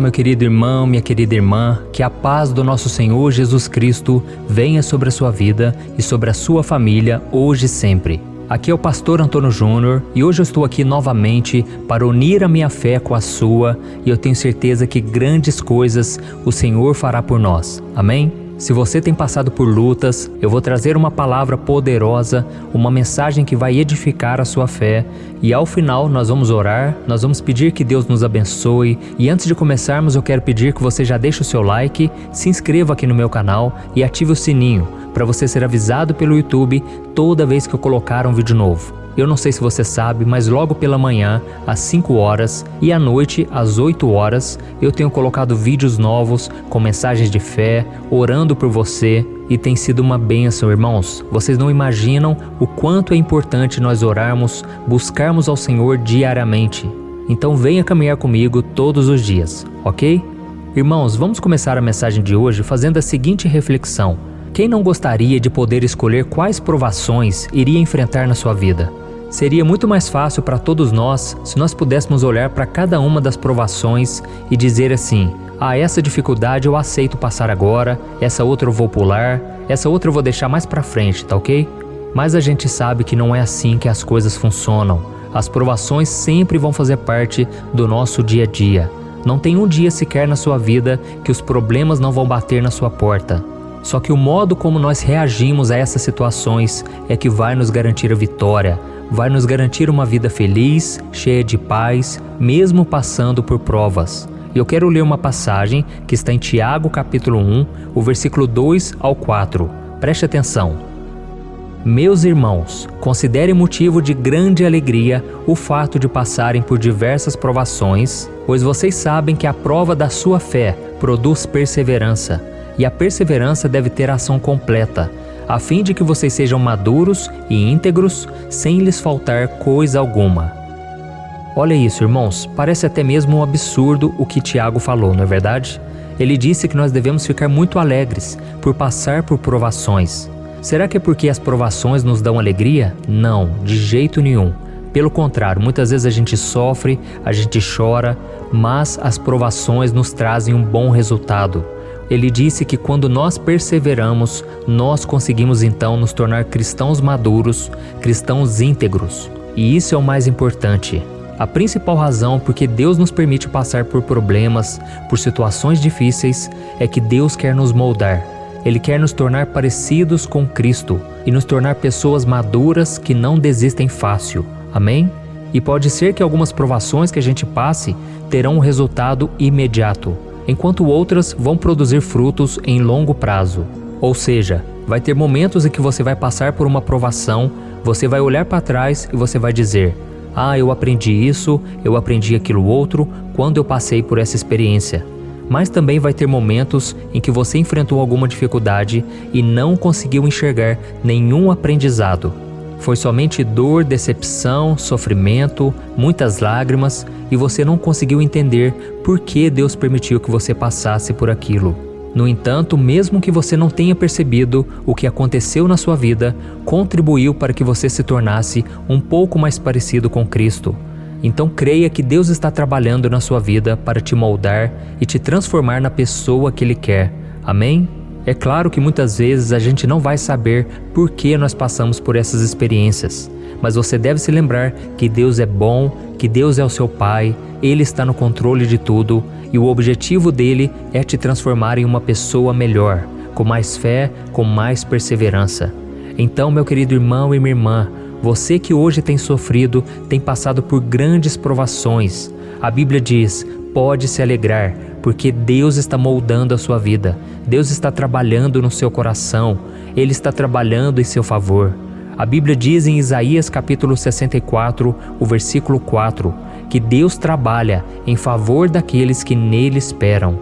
Meu querido irmão, minha querida irmã, que a paz do nosso Senhor Jesus Cristo venha sobre a sua vida e sobre a sua família hoje e sempre. Aqui é o pastor Antônio Júnior e hoje eu estou aqui novamente para unir a minha fé com a sua e eu tenho certeza que grandes coisas o Senhor fará por nós. Amém? Se você tem passado por lutas, eu vou trazer uma palavra poderosa, uma mensagem que vai edificar a sua fé. E ao final nós vamos orar, nós vamos pedir que Deus nos abençoe. E antes de começarmos, eu quero pedir que você já deixe o seu like, se inscreva aqui no meu canal e ative o sininho para você ser avisado pelo YouTube toda vez que eu colocar um vídeo novo. Eu não sei se você sabe, mas logo pela manhã, às 5 horas, e à noite, às 8 horas, eu tenho colocado vídeos novos com mensagens de fé, orando por você, e tem sido uma bênção, irmãos. Vocês não imaginam o quanto é importante nós orarmos, buscarmos ao Senhor diariamente. Então venha caminhar comigo todos os dias, ok? Irmãos, vamos começar a mensagem de hoje fazendo a seguinte reflexão. Quem não gostaria de poder escolher quais provações iria enfrentar na sua vida? Seria muito mais fácil para todos nós se nós pudéssemos olhar para cada uma das provações e dizer assim: ah, essa dificuldade eu aceito passar agora, essa outra eu vou pular, essa outra eu vou deixar mais para frente, tá ok? Mas a gente sabe que não é assim que as coisas funcionam. As provações sempre vão fazer parte do nosso dia a dia. Não tem um dia sequer na sua vida que os problemas não vão bater na sua porta. Só que o modo como nós reagimos a essas situações é que vai nos garantir a vitória, vai nos garantir uma vida feliz, cheia de paz, mesmo passando por provas. E eu quero ler uma passagem que está em Tiago capítulo 1, o versículo 2 ao 4. Preste atenção. Meus irmãos, considerem motivo de grande alegria o fato de passarem por diversas provações, pois vocês sabem que a prova da sua fé produz perseverança e a perseverança deve ter ação completa, a fim de que vocês sejam maduros e íntegros, sem lhes faltar coisa alguma. Olha isso, irmãos, parece até mesmo um absurdo o que Tiago falou, não é verdade? Ele disse que nós devemos ficar muito alegres por passar por provações. Será que é porque as provações nos dão alegria? Não, de jeito nenhum. Pelo contrário, muitas vezes a gente sofre, a gente chora, mas as provações nos trazem um bom resultado. Ele disse que quando nós perseveramos, nós conseguimos então nos tornar cristãos maduros, cristãos íntegros. E isso é o mais importante. A principal razão por que Deus nos permite passar por problemas, por situações difíceis, é que Deus quer nos moldar. Ele quer nos tornar parecidos com Cristo e nos tornar pessoas maduras que não desistem fácil. Amém? E pode ser que algumas provações que a gente passe terão um resultado imediato enquanto outras vão produzir frutos em longo prazo. Ou seja, vai ter momentos em que você vai passar por uma provação, você vai olhar para trás e você vai dizer: Ah, eu aprendi isso, eu aprendi aquilo outro quando eu passei por essa experiência. Mas também vai ter momentos em que você enfrentou alguma dificuldade e não conseguiu enxergar nenhum aprendizado. Foi somente dor, decepção, sofrimento, muitas lágrimas e você não conseguiu entender por que Deus permitiu que você passasse por aquilo. No entanto, mesmo que você não tenha percebido, o que aconteceu na sua vida contribuiu para que você se tornasse um pouco mais parecido com Cristo. Então creia que Deus está trabalhando na sua vida para te moldar e te transformar na pessoa que Ele quer. Amém? É claro que muitas vezes a gente não vai saber por que nós passamos por essas experiências, mas você deve se lembrar que Deus é bom, que Deus é o seu Pai, Ele está no controle de tudo e o objetivo dele é te transformar em uma pessoa melhor, com mais fé, com mais perseverança. Então, meu querido irmão e minha irmã, você que hoje tem sofrido, tem passado por grandes provações, a Bíblia diz: pode se alegrar, porque Deus está moldando a sua vida, Deus está trabalhando no seu coração, Ele está trabalhando em seu favor. A Bíblia diz em Isaías capítulo 64, o versículo 4, que Deus trabalha em favor daqueles que nele esperam.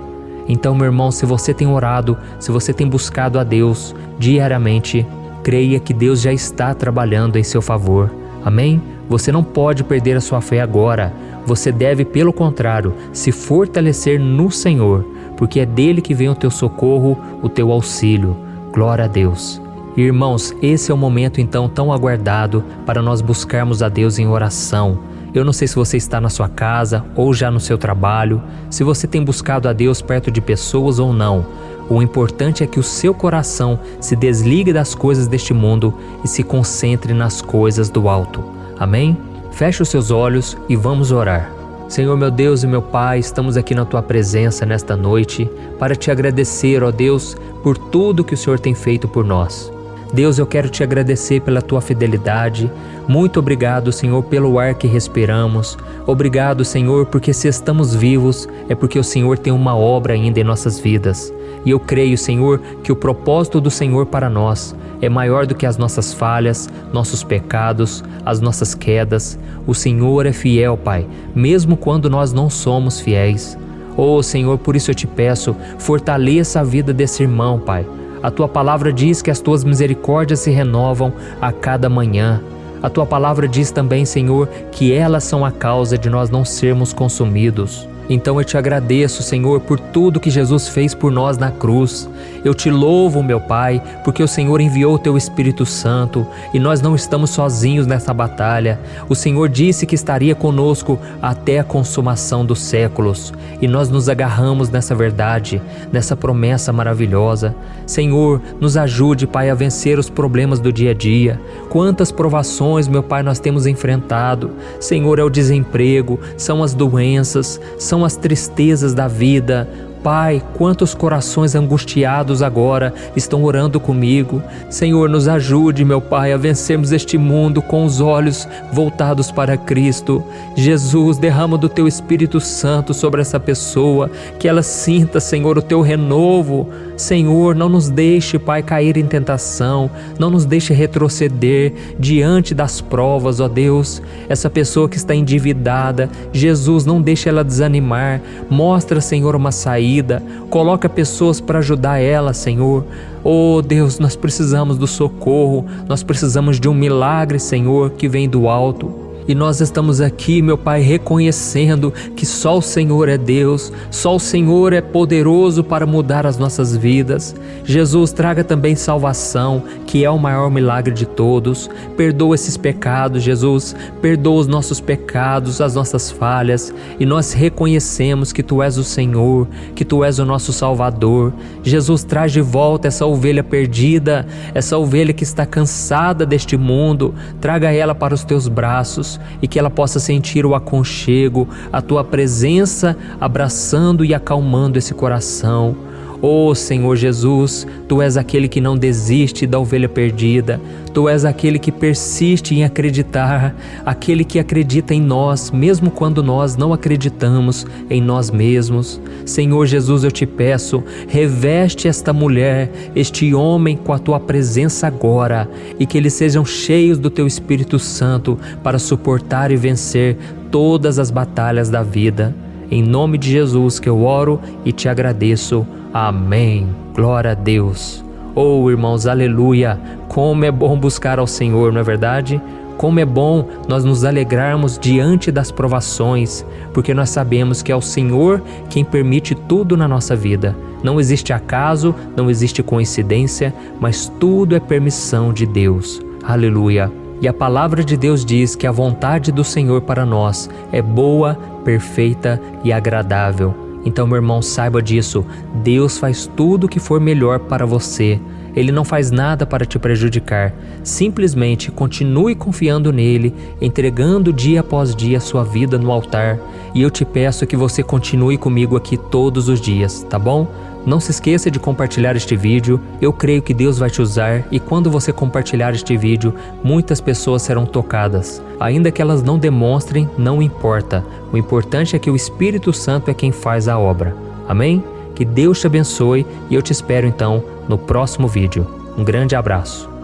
Então, meu irmão, se você tem orado, se você tem buscado a Deus diariamente, creia que Deus já está trabalhando em seu favor. Amém? Você não pode perder a sua fé agora. Você deve, pelo contrário, se fortalecer no Senhor, porque é dele que vem o teu socorro, o teu auxílio. Glória a Deus. Irmãos, esse é o momento então tão aguardado para nós buscarmos a Deus em oração. Eu não sei se você está na sua casa ou já no seu trabalho, se você tem buscado a Deus perto de pessoas ou não. O importante é que o seu coração se desligue das coisas deste mundo e se concentre nas coisas do alto. Amém? Feche os seus olhos e vamos orar. Senhor meu Deus e meu Pai, estamos aqui na tua presença nesta noite para te agradecer, ó Deus, por tudo que o Senhor tem feito por nós. Deus, eu quero te agradecer pela tua fidelidade. Muito obrigado, Senhor, pelo ar que respiramos. Obrigado, Senhor, porque se estamos vivos é porque o Senhor tem uma obra ainda em nossas vidas. E eu creio, Senhor, que o propósito do Senhor para nós é maior do que as nossas falhas, nossos pecados, as nossas quedas. O Senhor é fiel, Pai, mesmo quando nós não somos fiéis. Oh, Senhor, por isso eu te peço, fortaleça a vida desse irmão, Pai. A tua palavra diz que as tuas misericórdias se renovam a cada manhã. A tua palavra diz também, Senhor, que elas são a causa de nós não sermos consumidos. Então eu te agradeço, Senhor, por tudo que Jesus fez por nós na cruz. Eu te louvo, meu Pai, porque o Senhor enviou o teu Espírito Santo e nós não estamos sozinhos nessa batalha. O Senhor disse que estaria conosco até a consumação dos séculos e nós nos agarramos nessa verdade, nessa promessa maravilhosa. Senhor, nos ajude, Pai, a vencer os problemas do dia a dia. Quantas provações, meu Pai, nós temos enfrentado. Senhor, é o desemprego, são as doenças, são são as tristezas da vida, Pai, quantos corações angustiados agora estão orando comigo. Senhor, nos ajude, meu Pai, a vencermos este mundo com os olhos voltados para Cristo. Jesus, derrama do teu Espírito Santo sobre essa pessoa, que ela sinta, Senhor, o teu renovo. Senhor, não nos deixe, Pai, cair em tentação, não nos deixe retroceder diante das provas, ó Deus. Essa pessoa que está endividada, Jesus, não deixe ela desanimar. Mostra, Senhor, uma saída saída, coloca pessoas para ajudar ela, Senhor. Oh Deus, nós precisamos do socorro, nós precisamos de um milagre, Senhor, que vem do alto. E nós estamos aqui, meu Pai, reconhecendo que só o Senhor é Deus, só o Senhor é poderoso para mudar as nossas vidas. Jesus, traga também salvação, que é o maior milagre de todos. Perdoa esses pecados, Jesus, perdoa os nossos pecados, as nossas falhas, e nós reconhecemos que Tu és o Senhor, que Tu és o nosso Salvador. Jesus, traz de volta essa ovelha perdida, essa ovelha que está cansada deste mundo, traga ela para os Teus braços e que ela possa sentir o aconchego, a tua presença abraçando e acalmando esse coração. Oh Senhor Jesus, Tu és aquele que não desiste da ovelha perdida, Tu és aquele que persiste em acreditar, aquele que acredita em nós, mesmo quando nós não acreditamos em nós mesmos. Senhor Jesus, eu te peço, reveste esta mulher, este homem com a Tua presença agora e que eles sejam cheios do Teu Espírito Santo para suportar e vencer todas as batalhas da vida. Em nome de Jesus que eu oro e te agradeço. Amém. Glória a Deus. Oh, irmãos, aleluia! Como é bom buscar ao Senhor, não é verdade? Como é bom nós nos alegrarmos diante das provações, porque nós sabemos que é o Senhor quem permite tudo na nossa vida. Não existe acaso, não existe coincidência, mas tudo é permissão de Deus. Aleluia! E a palavra de Deus diz que a vontade do Senhor para nós é boa, perfeita e agradável. Então, meu irmão, saiba disso. Deus faz tudo o que for melhor para você. Ele não faz nada para te prejudicar. Simplesmente continue confiando nele, entregando dia após dia sua vida no altar. E eu te peço que você continue comigo aqui todos os dias, tá bom? Não se esqueça de compartilhar este vídeo, eu creio que Deus vai te usar e quando você compartilhar este vídeo, muitas pessoas serão tocadas. Ainda que elas não demonstrem, não importa. O importante é que o Espírito Santo é quem faz a obra. Amém? Que Deus te abençoe e eu te espero então no próximo vídeo. Um grande abraço.